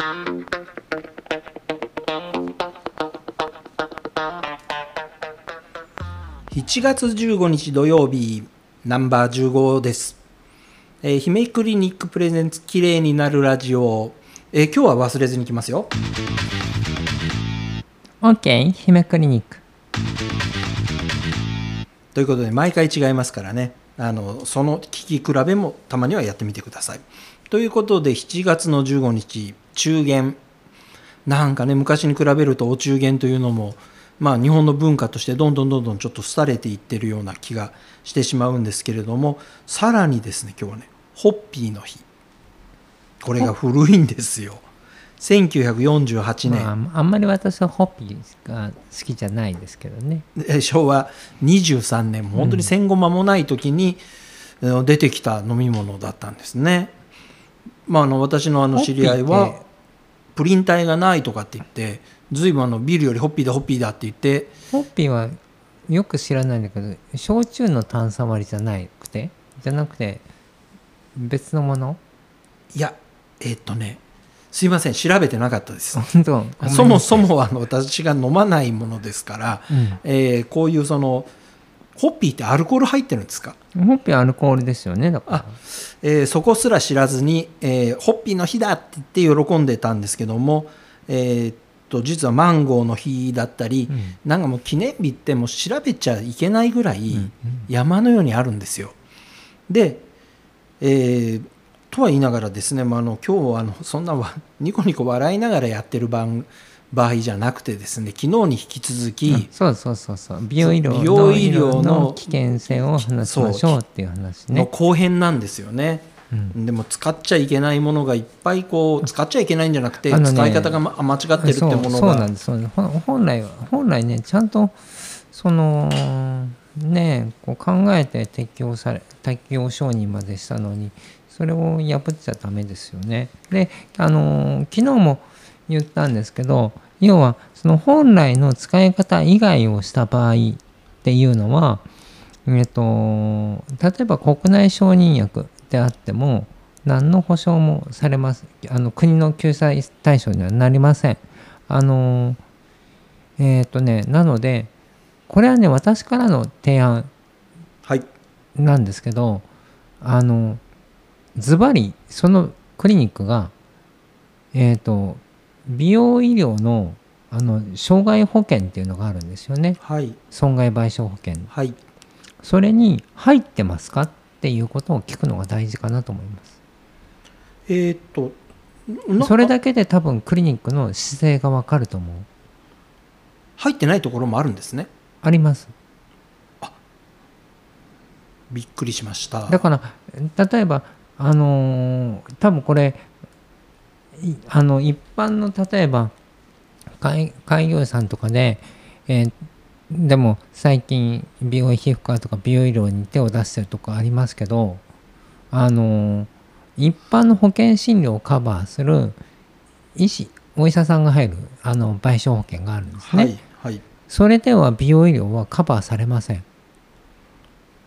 7月15日土曜日ナンバー15です、えー、姫クリニックプレゼンツ綺麗になるラジオ、えー今日は忘れずに来ますよ。OK 姫クリニック。ということで毎回違いますからね。あのその聞き比べもたまにはやってみてくださいということで7月の15日中元。なんかね昔に比べるとお中元というのもまあ日本の文化としてどんどんどんどんちょっと廃れていってるような気がしてしまうんですけれどもさらにですね今日はねホッピーの日。これが古いんですよ。1948年、まあ、あんまり私はホッピーが好きじゃないですけどね。え昭和23年。本当に戦後間もない時に、えー出てきた飲み物だったんですね。まあ、あの私のあの知り合いはプリン体がないとかって言ってずいぶんあのビールよりホッピーだホッピーだって言ってホッピーはよく知らないんだけど焼酎の炭酸割りじゃなくて？じゃなくて別のもの？いやえーっとねすいません調べてなかったです。そもそもあの私が飲まないものですから、うん。えーこういうそのホッピーってアルコール入ってるんですか？ホッピーはアルコールですよねだから。えーそこすら知らずに、えーホッピーの日だって言って喜んでたんですけども、えーっと実はマンゴーの日だったり、うん。なんかもう記念日ってもう調べちゃいけないぐらいうん。山のようにあるんですよ。で、えーとは言いながらですね、まあ、あの今日はあのそんなわニコニコ笑いながらやってる番場合じゃなくてですね昨日に引き続き、うんそうそうそうそう。美容医療美容医療のの危険性を話しましょうっていう話のね後編なんですよね。うん。でも使っちゃいけないものがいっぱいこう使っちゃいけないんじゃなくて、ね使い方が、ま、間違ってるってものそうそうながんですそうなんです。本来は本来ねちゃんとそのねこう考えて適用され適用承認までしたのにそれを破っちゃダメですよね。であの昨日も言ったんですけど要はその本来の使い方以外をした場合っていうのは、えっと、例えば国内承認薬であっても何の保証もされますあの国の救済対象にはなりません。あのえっ、とねなのでこれはね私からの提案はいなんですけどあのズバリそのクリニックがえっ、と美容医療のあの障害保険っていうのがあるんですよね。はい。損害賠償保険。はい。それに入ってますかっていうことを聞くのが大事かなと思います。えーっとなそれだけで多分クリニックの姿勢がわかると思う。入ってないところもあるんですね。あります。びっくりしました。だから例えばあのー多分これいあの一般の例えば開開業医さんとかで、えーでも最近美容皮膚科とか美容医療に手を出してるとかありますけどあのー一般の保険診療をカバーする医師お医者さんが入るあの賠償保険があるんですね、はいはい。それでは美容医療はカバーされません。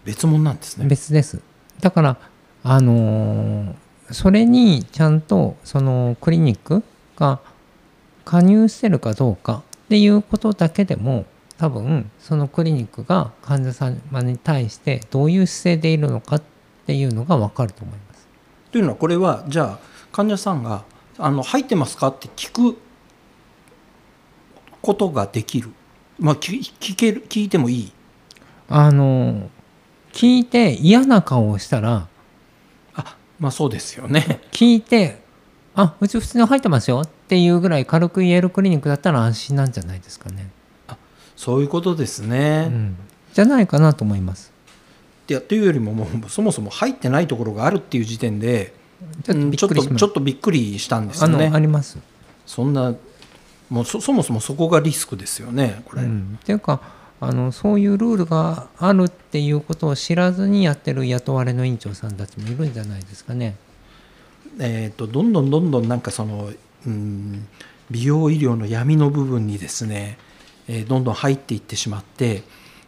別物なんですね。別です。だからあのーそれにちゃんとそのクリニックが加入してるかどうかっていうことだけでも多分そのクリニックが患者様に対してどういう姿勢でいるのかっていうのが分かると思います。というのはこれはじゃあ患者さんが「あの入ってますか?」って聞くことができるまあ聞聞ける聞いてもいい？あのー聞いて嫌な顔をしたらあまあそうですよね。聞いて「あうち普通に入ってますよ」っていうぐらい軽く言えるクリニックだったら安心なんじゃないですかね。そういうことですね、うん、じゃないかなと思います。いやというよりももうそもそも入ってないところがあるっていう時点でちょっとうんちょっびっくりしまとびっくりしたんですよね。あります。そんなもうそそもそもそこがリスクですよねこれ、うん、っていうかあのそういうルールがあるっていうことを知らずにやってる雇われの院長さんたちもいるんじゃないですかね。えー、とどんどんどんどんなんかその、うん、美容医療の闇の部分にですね、えーどんどん入っていってしまって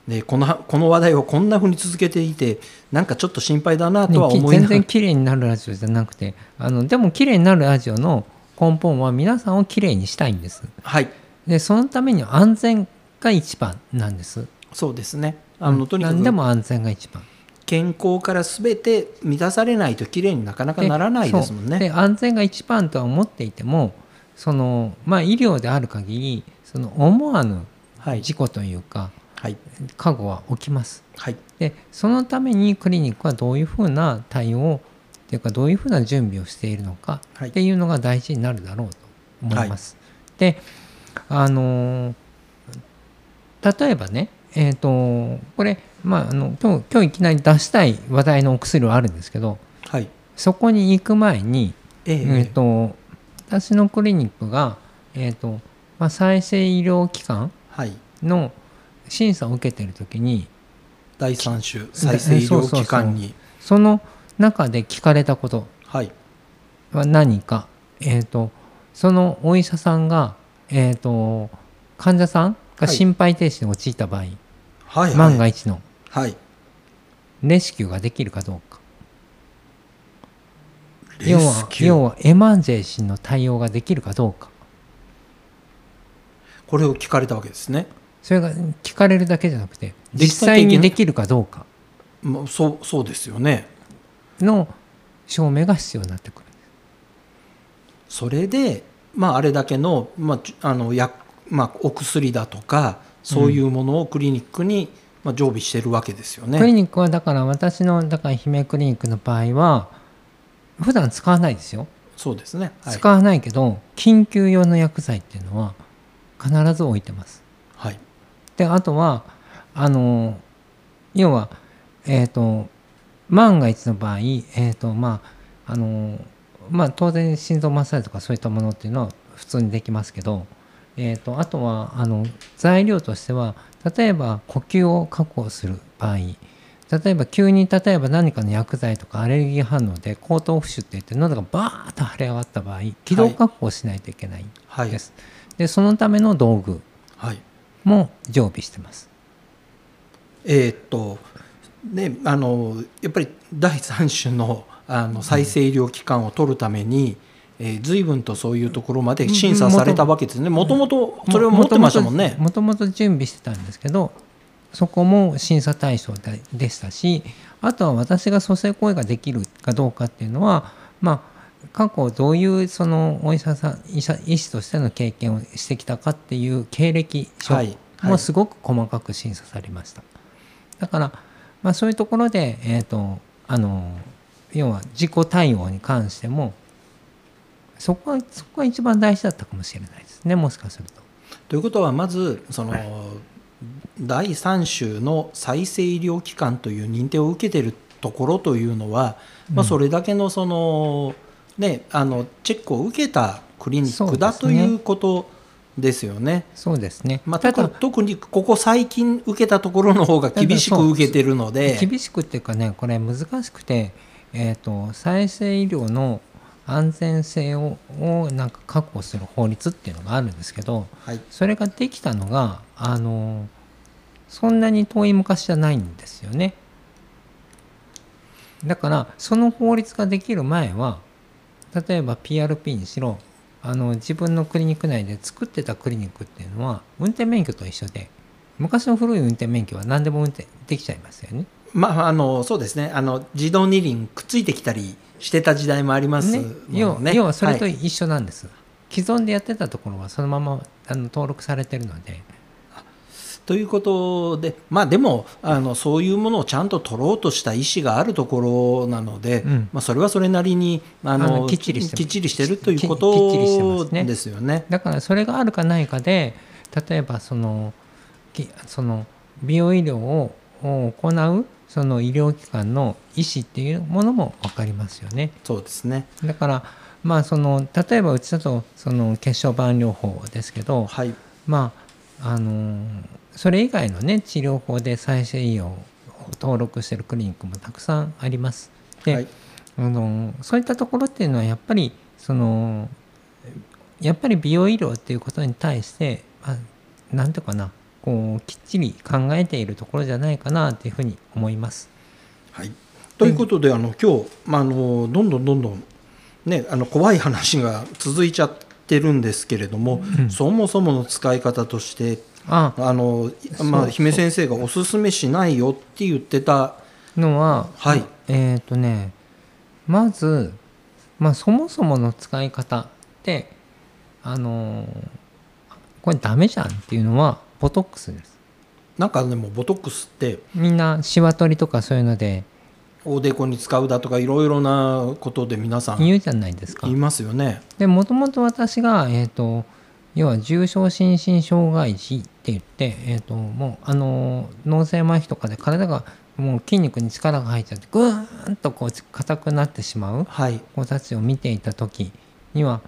でこのこの話題をこんなふうに続けていてなんかちょっと心配だなとは思いながら。全然綺麗になるラジオじゃなくてあのでも綺麗になるラジオの根本は皆さんをきれいにしたいんです。はい。でそのためには安全が一番なんです。そうですね。あの、うん。とにかく何でも安全が一番。健康から全て満たされないときれいになかなかならないですもんそう。でね安全が一番とは思っていてもそのまあ医療である限りその思わぬはい。事故というか、はい。過誤は起きます。はい。でそのためにクリニックはどういうふうな対応っていうかどういうふうな準備をしているのかはい。っていうのが大事になるだろうと思います。であの例えばねえっ、とこれまああの今日今日いきなり出したい話題のお薬はあるんですけどはい。そこに行く前に、えええー、と私のクリニックが、えーとまあ、再生医療機関はい。の審査を受けてる時に第三種再生医療機関に。その中で聞かれたことはい。は何か、えー、とそのお医者さんが、えー、と患者さんがはい。心肺停止に陥った場合、はいはい。万が一のはい。レスキューができるかどうか。レ要は要はエマンジェンシーの対応ができるかどうか。これを聞かれたわけですね。それが聞かれるだけじゃなくて実実際際にできるかどうか。もうそうそうですよね。の証明が必要になってくる。それでまああれだけの,、まあち、あの薬まあ、お薬だとかそういうものをクリニックに、まあ、常備してるわけですよね。クリニックはだから私のだから姫クリニックの場合は普段使わないですよそうですね。はい。使わないけど緊急用の薬剤っていうのは必ず置いてますはい。であとはあの要はえっ、と万が一の場合えっ、とまああのまあ当然心臓マッサージとかそういったものっていうのは普通にできますけど、えー、とあとはあの材料としては例えば呼吸を確保する場合例えば急に例えば何かの薬剤とかアレルギー反応で口頭浮腫って言って喉がバーッと腫れ上がった場合気道確保しないといけないはいです。でそのための道具はい。も常備してます。えーっとねあのやっぱり第三種のあの再生医療機関を取るために、えー、随分とそういうところまで審査されたわけですね。もともとそれを持ってましたもんね。もともと準備してたんですけどそこも審査対象ででしたしあとは私が蘇生行為ができるかどうかっていうのはまあ過去どういうそのお医者さん医者医師としての経験をしてきたかっていう経歴書はいはいもすごく細かく審査されました。だから、まあ、そういうところで、えー、とあの要は自己対応に関してもそこはそこが一番大事だったかもしれないですねもしかすると。ということはまずその第三種の再生医療機関という認定を受けているところというのは、まあ、それだけのその、ね、あのチェックを受けたクリニックだねということですよね。そうですね。まあ、ただ特特にここ最近受けたところの方が厳しく受けてるので厳しくっていうかねこれ難しくて、えー、と再生医療の安全性ををなんか確保する法律っていうのがあるんですけどはいそれができたのがあのそんなに遠い昔じゃないんですよね。だからその法律ができる前は例えば PRP にしろあの自分のクリニック内で作ってたクリニックっていうのは運転免許と一緒で昔の古い運転免許は何でも運転できちゃいますよね。まああのそうですねあの自動二輪くっついてきたりしてた時代もありますもねね。要はそれとはい一緒なんです、既存でやってたところはそのままあの登録されてるので。ということでまあでもあのそういうものをちゃんと取ろうとした意思があるところなので、うん。まあ、それはそれなりにあのきっちりしてます。きっちりしてるということですよね。だからそれがあるかないかで例えばそのきその美容医療をを行うその医療機関の医師っていうものも分かりますよね。そうですね。だからまあその例えばうちだとその血小板療法ですけどはい。まああのそれ以外のね治療法で再生医療を登録してるクリニックもたくさんあります。で、はい。あのそういったところっていうのはやっぱりそのやっぱり美容医療っていうことに対してあなんていうかなこうきっちり考えているところじゃないかなっていうふうに思います。はい、ということで、あの今日、まあ、あのどんどんどんどんね、あの怖い話が続いちゃってるんですけれども、うん。そもそもの使い方としてあ。あの、まあ、姫先生がおすすめしないよって言ってた。のは、はい。えっ、とねまず、まあ、そもそもの使い方ってあのーこれダメじゃんっていうのはボトックスです。なんかでもボトックスってみんなしわ取りとかそういうのでおでこに使うだとかいろいろなことで皆さん言うじゃないですか。言いますよね。でもともと私が、えー、と要は重症心身障害児って言って、えー、ともうあの脳性麻痺とかで体がもう筋肉に力が入っちゃってグーンとこう硬くなってしまうはい。子たちを見ていた時には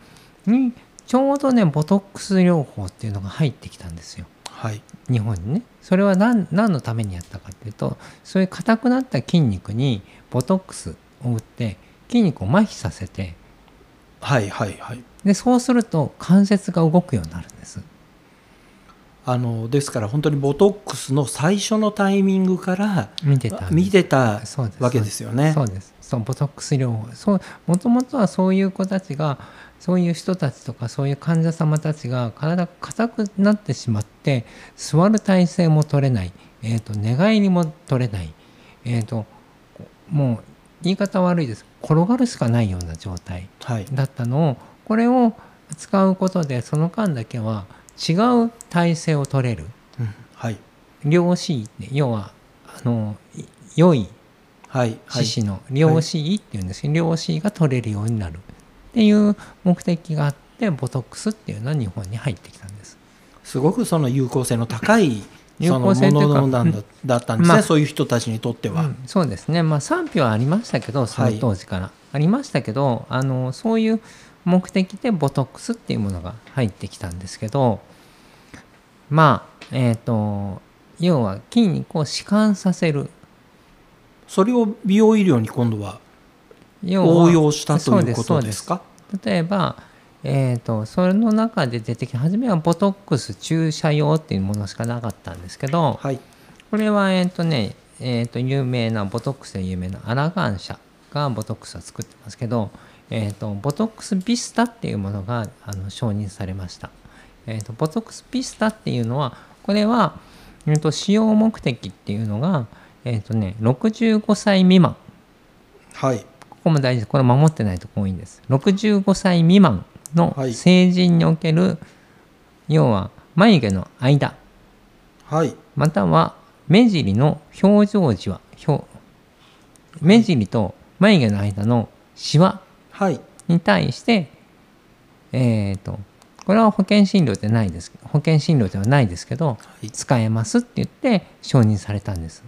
にちょうどねボトックス療法っていうのが入ってきたんですよはい。日本にね。それは何何のためにやったかっていうとそういう硬くなった筋肉にボトックスを打って筋肉を麻痺させてはいはいはい。でそうすると関節が動くようになるんです。あのですから本当にボトックスの最初のタイミングから見てた見てたわけですよね。そうです。そうボトックス療法。そうもともとはそういう子たちがそういう人たちとかそういう患者様たちが体が硬くなってしまって座る体勢も取れない、えー、と寝返りも取れない、えー、ともう言い方悪いです。転がるしかないような状態はい。だったのをこれを使うことでその間だけは違う体勢を取れる。うんはい。良子位要はあのい良いはいはい。獅子の量子位っていうんです。けど量子位が取れるようになるっていう目的があってボトックスっていうのは日本に入ってきたんです。すごくその有効性の高い有効性というかだだったんですね、まあそういう人たちにとっては。うんそうですね。まあ賛否はありましたけどその当時から、ありましたけどあのそういう目的でボトックスっていうものが入ってきたんですけどまあえっ、と要は筋肉を弛緩させる。それを美容医療に今度は応用したということですか？例えば、えー、とその中で出てきた初めはボトックス注射用っていうものしかなかったんですけどはい。これはえっ、とね、えー、と有名なボトックスで有名なアラガン社がボトックスを作ってますけど、えー、とボトックスビスタっていうものがあの承認されました、えー、とボトックスビスタっていうのはこれは、えー、と使用目的っていうのが、えーとね、65歳未満はいここも大事ですこれ守ってないと多いんです。65歳未満のはい。成人における、要は眉毛の間。はい。または目尻の表情時は表目尻と眉毛の間のシワはい。に対してえっ、とこれは保険診療でないです保険診療ではないですけどはい。使えますって言って承認されたんです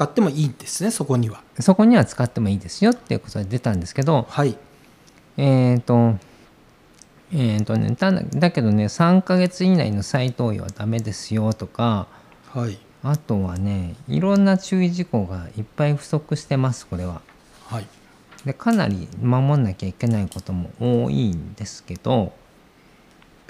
使ってもいいんですねそこには。そこには使ってもいいですよっていうことで出たんですけどはい。えっ、と、えっ、とね、ただだけどね、3ヶ月以内の再投与はダメですよとか、はい。あとはね、いろんな注意事項がいっぱい不足してます、これは。はい。で、かなり守んなきゃいけないことも多いんですけど、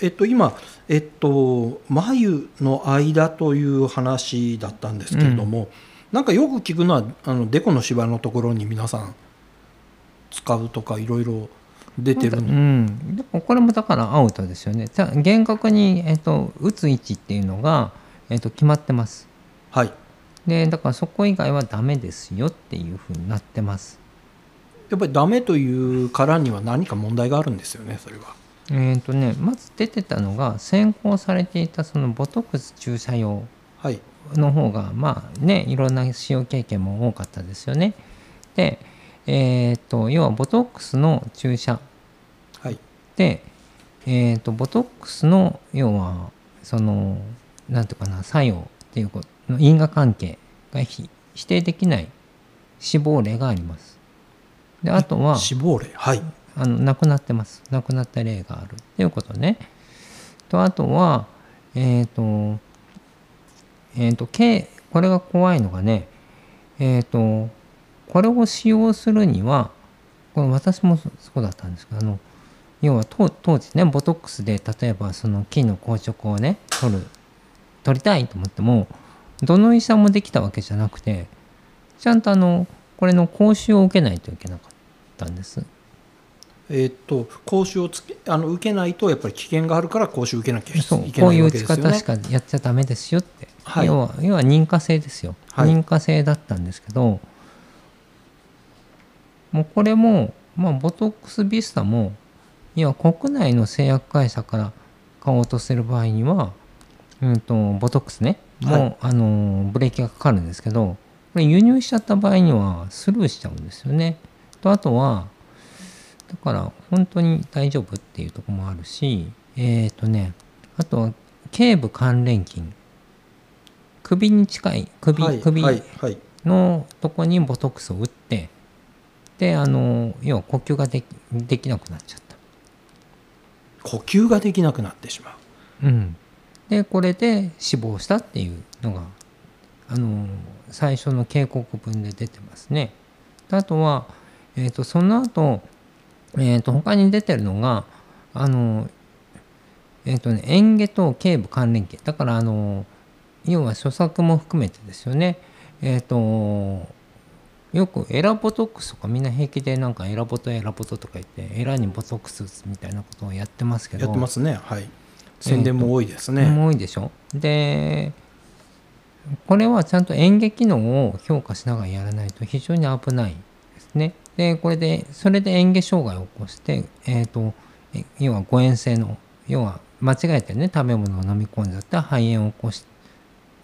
えっと今えっと眉の間という話だったんですけれども、なんかよく聞くのはあのデコの芝のところに皆さん使うとかいろいろ出てるうの、ん、でもこれもだからアウトですよね。じゃあ厳格に、えっと打つ位置っていうのが、えっと決まってます。はいで、だからそこ以外はダメですよっていうふうになってます。やっぱりダメというからには何か問題があるんですよねそれはえーとね、まず出てたのが先行されていたそのボトックス注射用はいの方がまあねいろんな使用経験も多かったですよね。で、えー、と要はボトックスの注射。はい。で、えー、とボトックスの要はそのなんていうかな作用っていうことの因果関係がひ否定できない死亡例があります。であとは死亡例？はい。あの亡くなってます。亡くなった例がある。っていうことね。とあとはえっ、とえっ、とけこれが怖いのがねえっ、とこれを使用するにはこれ私もそうだったんですけどあの要は当当時ねボトックスで例えばその筋の硬直をね取る取りたいと思ってもどの医者もできたわけじゃなくてちゃんとあのこれの講習を受けないといけなかったんです。えーっと講習をつけあの受けないとやっぱり危険があるから講習受けなきゃいけこういう打ちないわけですよね。方しかやっちゃダメですよって、はい。要は要は認可制ですよ、はい。認可制だったんですけどもうこれも、まあ、ボトックスビスタも要は国内の製薬会社から買おうとする場合には、うん、とボトックスねもう、はい。あのブレーキがかかるんですけどこれ輸入しちゃった場合にはスルーしちゃうんですよね。とあとはだから本当に大丈夫っていうところもあるしえっ、とねあとは頸部関連筋首に近い首,、はい首のとこにボトックスを打ってであの要は呼吸ができできなくなっちゃった。呼吸ができなくなってしまう。うん、でこれで死亡したっていうのがあの最初の警告文で出てますね。であとは、えー、とその後、えー、と他に出てるのがあのえっ、とね嚥下と頸部関連系だからあの要は著作も含めてですよね。えっ、とよくエラボトックスとかみんな平気でなんかエラボトエラボトとか言ってエラにボトックスみたいなことをやってますけどやってますね。はい。宣伝も多いですね。も多いでしょでこれはちゃんと演劇機能を評価しながらやらないと非常に危ないですね。でこれでそれで嚥下障害を起こして、えー、とえ要は誤嚥性の要は間違えてね食べ物を飲み込んじゃって肺炎を起こし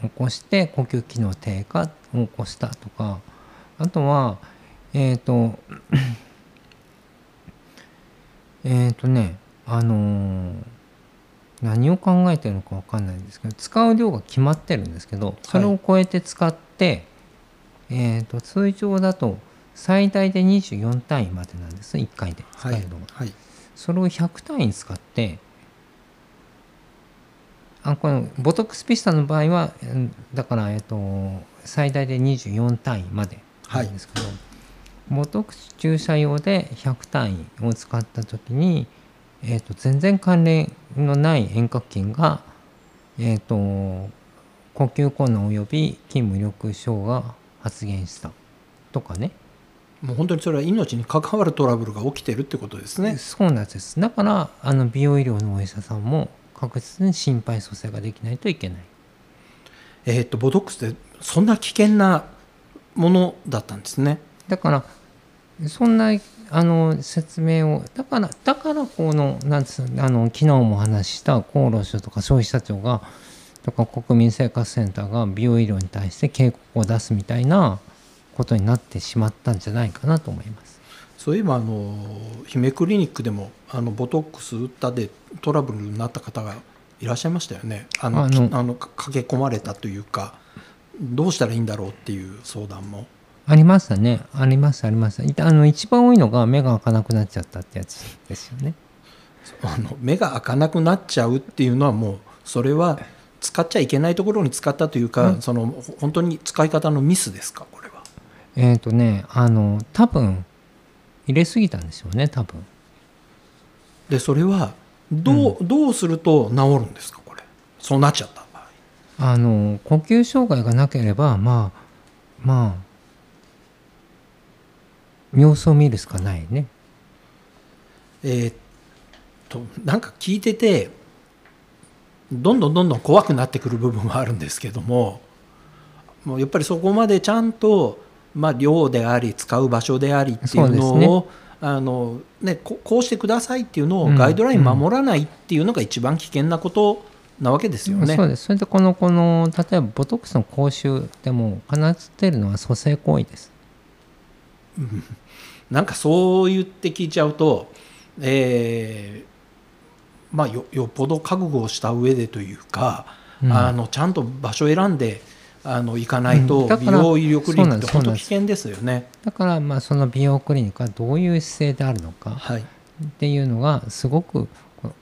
起こして呼吸機能低下を起こしたとか。あとはえっ、と えっ、とねあのー何を考えてるのか分かんないんですけど使う量が決まってるんですけどそれを超えて使って、えー、と通常だと最大で24単位までなんです1回で使はいえるのが、はいそれを100単位使ってあこのボトックスピスタの場合はうんだから、えっと最大で24単位までなんですけど、ボトックス注射用で100単位を使った時に、えっと全然関連のない遠隔筋が、えっと呼吸困難及び筋無力症が発現した。とかね。もう本当にそれは命に関わるトラブルが起きてるってことですね。そうなんです。だからあの美容医療のお医者さんも確実に心肺蘇生ができないといけないえーっとボトックスってそんな危険なものだったんですね。だからそんなあの説明をだからだからこのなんつうあの昨日もお話しした厚労省とか消費者庁がとか国民生活センターが美容医療に対して警告を出すみたいなことになってしまったんじゃないかなと思います。そういえばあの姫クリニックでもあのボトックス打ったでトラブルになった方がいらっしゃいましたよね。あのあのか駆け込まれたというかどうしたらいいんだろうっていう相談も。ありましたねありましたありましたあの一番多いのが目が開かなくなっちゃったってやつですよね。あの目が開かなくなっちゃうっていうのはもうそれは使っちゃいけないところに使ったというか、うんそのほ本当に使い方のミスですか？これは。えっ、とねあの多分入れすぎたんですよね多分。でそれはどう,、どうすると治るんですかこれ？そうなっちゃった場合。あの呼吸障害がなければまあまあ様子を見るしかないね。えーっとなんか聞いててどんどんどんどん怖くなってくる部分はあるんですけどももうやっぱりそこまでちゃんと、まあ、量であり使う場所でありっていうのそうですをあの、ね、ここうしてくださいっていうのをうん。ガイドライン守らないっていうのが一番危険なことなわけですよね。そうです。それでこのこの例えばボトックスの講習でも必ず出るのは蘇生行為です。なんかそう言って聞いちゃうと、えーまあ、よよっぽど覚悟をした上でというか、うん。あのちゃんと場所を選んであの行かないうんと、美だから容医療クリニックって本当危険ですよね。だからまあその美容クリニックはどういう姿勢であるのかはいっていうのがすごくこ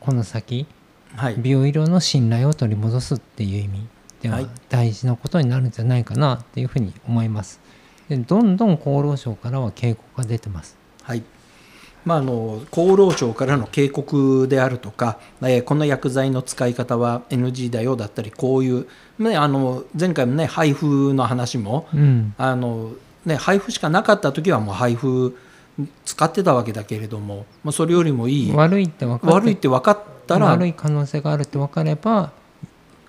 この先はい美容医療の信頼を取り戻すっていう意味でははい大事なことになるんじゃないかなっていうふうに思います。でどんどん厚労省からは警告が出てます。はいまあ、あの厚労省からの警告であるとか、えーこの薬剤の使い方は NG だよだったりこういう、ね、あの前回もね配布の話もうん、あの、ね、配布しかなかった時はもう配布使ってたわけだけれども、まあ、それよりもいい悪いって分か悪いって分かったら悪い可能性があるって分かれば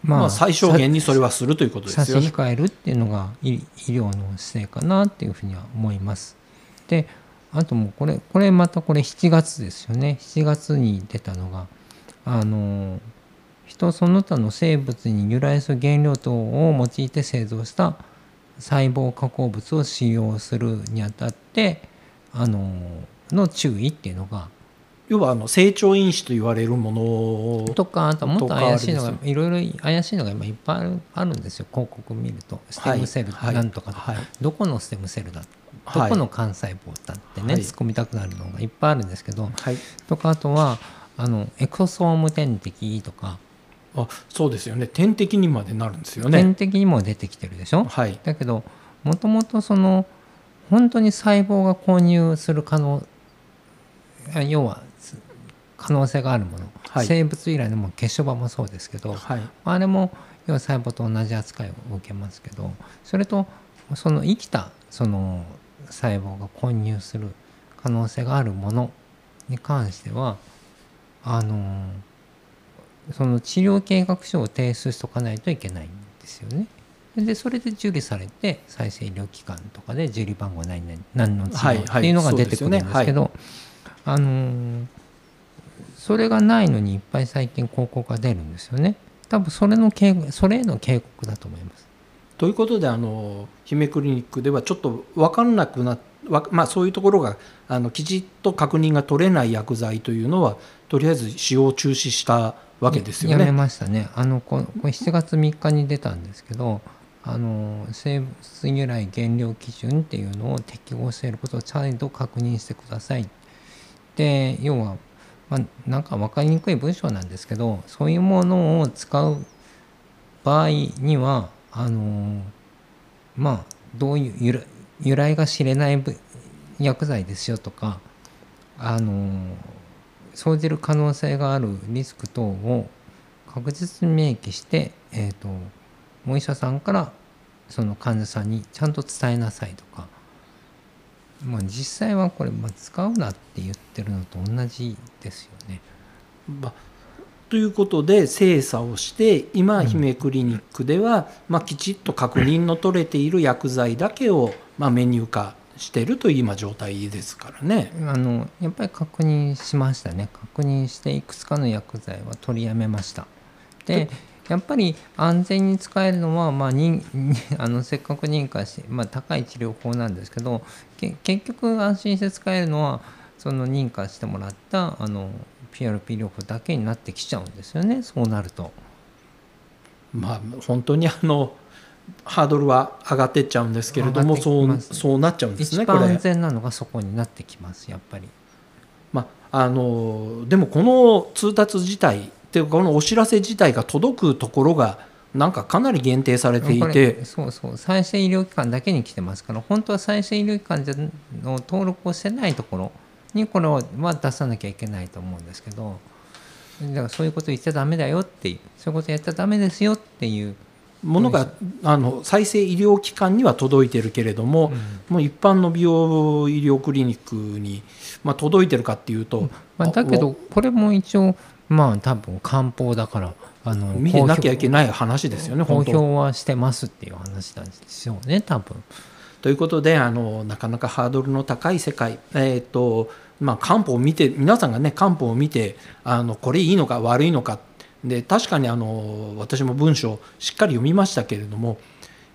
まあ、最小限にそれはするということですよね。差し控えるっていうのが医医療の姿勢かなっていうふうには思います。であともうこれこれまたこれ7月ですよね。7月に出たのがあの人その他の生物に由来する原料等を用いて製造した細胞加工物を使用するにあたってあのの注意っていうのが要はあの成長因子と言われるものとかあともっと怪しいのがいろいろ怪しいのが今いっぱいあるあるんですよ。広告見ると。ステムセルはいなんとかとか、はい。どこのステムセルだどはい。この幹細胞だってね、はい。突っ込みたくなるのがいっぱいあるんですけどはい、とかあとはあのエクソーム点滴とか、あそうですよね。点滴にまでなるんですよ点ね。滴にも出てきてるでしょ？はい。だけどもともとその本当に細胞が混入する可能あ要はす可能性があるもの、はい。生物由来のも血小板もそうですけど、はい。あれも要は細胞と同じ扱いを受けますけどそれとその生きたその細胞が混入する可能性があるものに関してはあのその治療計画書を提出しとかないといけないんですよね。でそれで受理されて再生医療機関とかで受理番号何々何の治療っていうのが出てくるんですけどあのそれがないのにいっぱい最近広告が出るんですよね。多分それの警それへの警告だと思います。ということであの姫クリニックではちょっと分からなくなわまあ、そういうところがあのきちっと確認が取れない薬剤というのはとりあえず使用中止したわけですよねやめ。ましたね。あのここれ7月3日に出たんですけど、あの生物由来原料基準っていうのを適合していることを再度確認してください。で要は、まあ、なんか分かりにくい文章なんですけどそういうものを使う場合にはあのまあどういう由来が知れない薬剤ですよとかあの生じる可能性があるリスク等を確実に明記して、えー、とお医者さんからその患者さんにちゃんと伝えなさいとか、まあ、実際はこれ、まあ、使うなって言ってるのと同じですよね。まあということで精査をして今姫クリニックでは、まあ、きちっと確認の取れている薬剤だけを、まあ、メニュー化しているという今状態ですからね。あのやっぱり確認しましたね確認していくつかの薬剤は取りやめましたでやっぱり安全に使えるのは、まあ、認 あのせっかく認可して、まあ、高い治療法なんですけどけ結局安心して使えるのはその認可してもらったあの PRP 療法だけになってきちゃうんですよねそうなると。まあ本当にあのハードルは上がってっちゃうんですけれども上がってきそうそうなっちゃうんです一ねこれ。番安全なのがそこになってきますやっぱり。まあ、あのでもこの通達自体っていうかこのお知らせ自体が届くところがなんかかなり限定されていてそうそう再生医療機関だけに来てますから本当は再生医療機関の登録をしてないところにこれは出さなきゃいけないと思うんですけどだからそういうこと言っちゃダメだよっていうそういうことやっちゃダメですよっていう、ものがあの再生医療機関には届いてるけれども、もう一般の美容医療クリニックに、まあ、届いてるかっていうと、まあ、だけどこれも一応まあ多分漢方だからあの見てなきゃいけない話ですよね公。表はしてますっていう話なんですよね多分。ということであのなかなかハードルの高い世界、えーとまあ、漢方を見て皆さんがね漢方を見てあのこれいいのか悪いのかで確かにあの私も文章しっかり読みましたけれども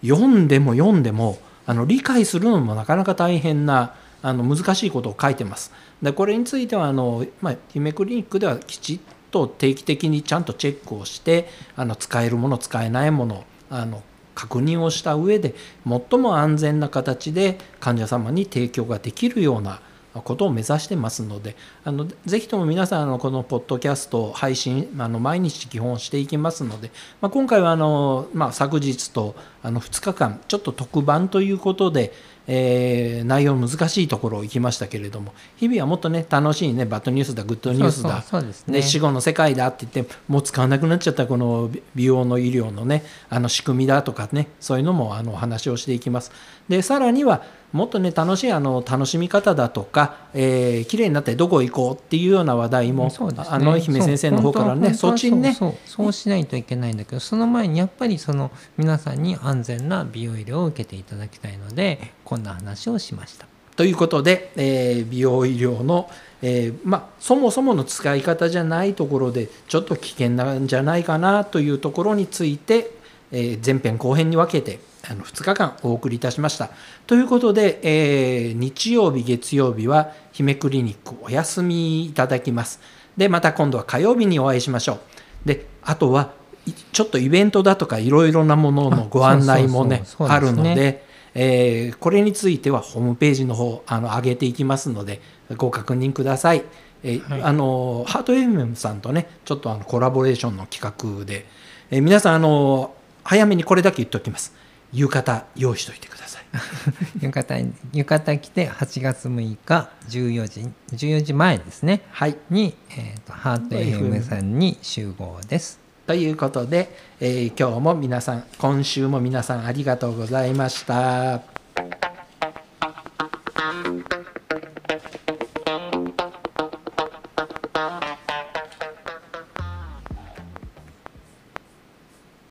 読んでも読んでもあの理解するのもなかなか大変なあの難しいことを書いてます。でこれについてはあの、まあ、夢クリニックではきちっと定期的にちゃんとチェックをしてあの使えるもの使えないものあの確認をした上で最も安全な形で患者様に提供ができるようなことを目指してますのであのぜひとも皆さんのこのポッドキャスト配信あの毎日基本していきますので、まあ、今回はあの、まあ、昨日とあの2日間ちょっと特番ということで、えー内容難しいところを行きましたけれども日々はもっとね楽しいねバッドニュースだグッドニュースだね。ね、死後の世界だって言ってもう使わなくなっちゃったこの美容の医療のねあの仕組みだとかねそういうのもあのお話をしていきます。でさらにはもっとね楽しいあの楽しみ方だとか、えー、綺麗になってどこ行こうっていうような話題も、そうね。あの姫先生の方からねそっちにねそうしないといけないんだけどその前にやっぱりその皆さんに安全な美容医療を受けていただきたいのでこんな話をしました。ということで、えー美容医療の、えーまあ、そもそもの使い方じゃないところでちょっと危険なんじゃないかなというところについて、えー前編後編に分けてあの2日間お送りいたしました。ということで、えー日曜日月曜日は姫クリニックお休みいただきます。でまた今度は火曜日にお会いしましょう。であとはいちょっとイベントだとかいろいろなもののご案内もねあるので。えーこれについてはホームページの方あの上げていきますのでご確認ください。えーはいあのハート FM さんとねちょっとあのコラボレーションの企画で、えー皆さんあの早めにこれだけ言っておきます。浴衣用意しておいてください。浴衣浴衣着て8月6日14時14時前ですねはい。に、えー、とハート FM さんに集合です。ということで、えー今日も皆さん今週も皆さんありがとうございました。「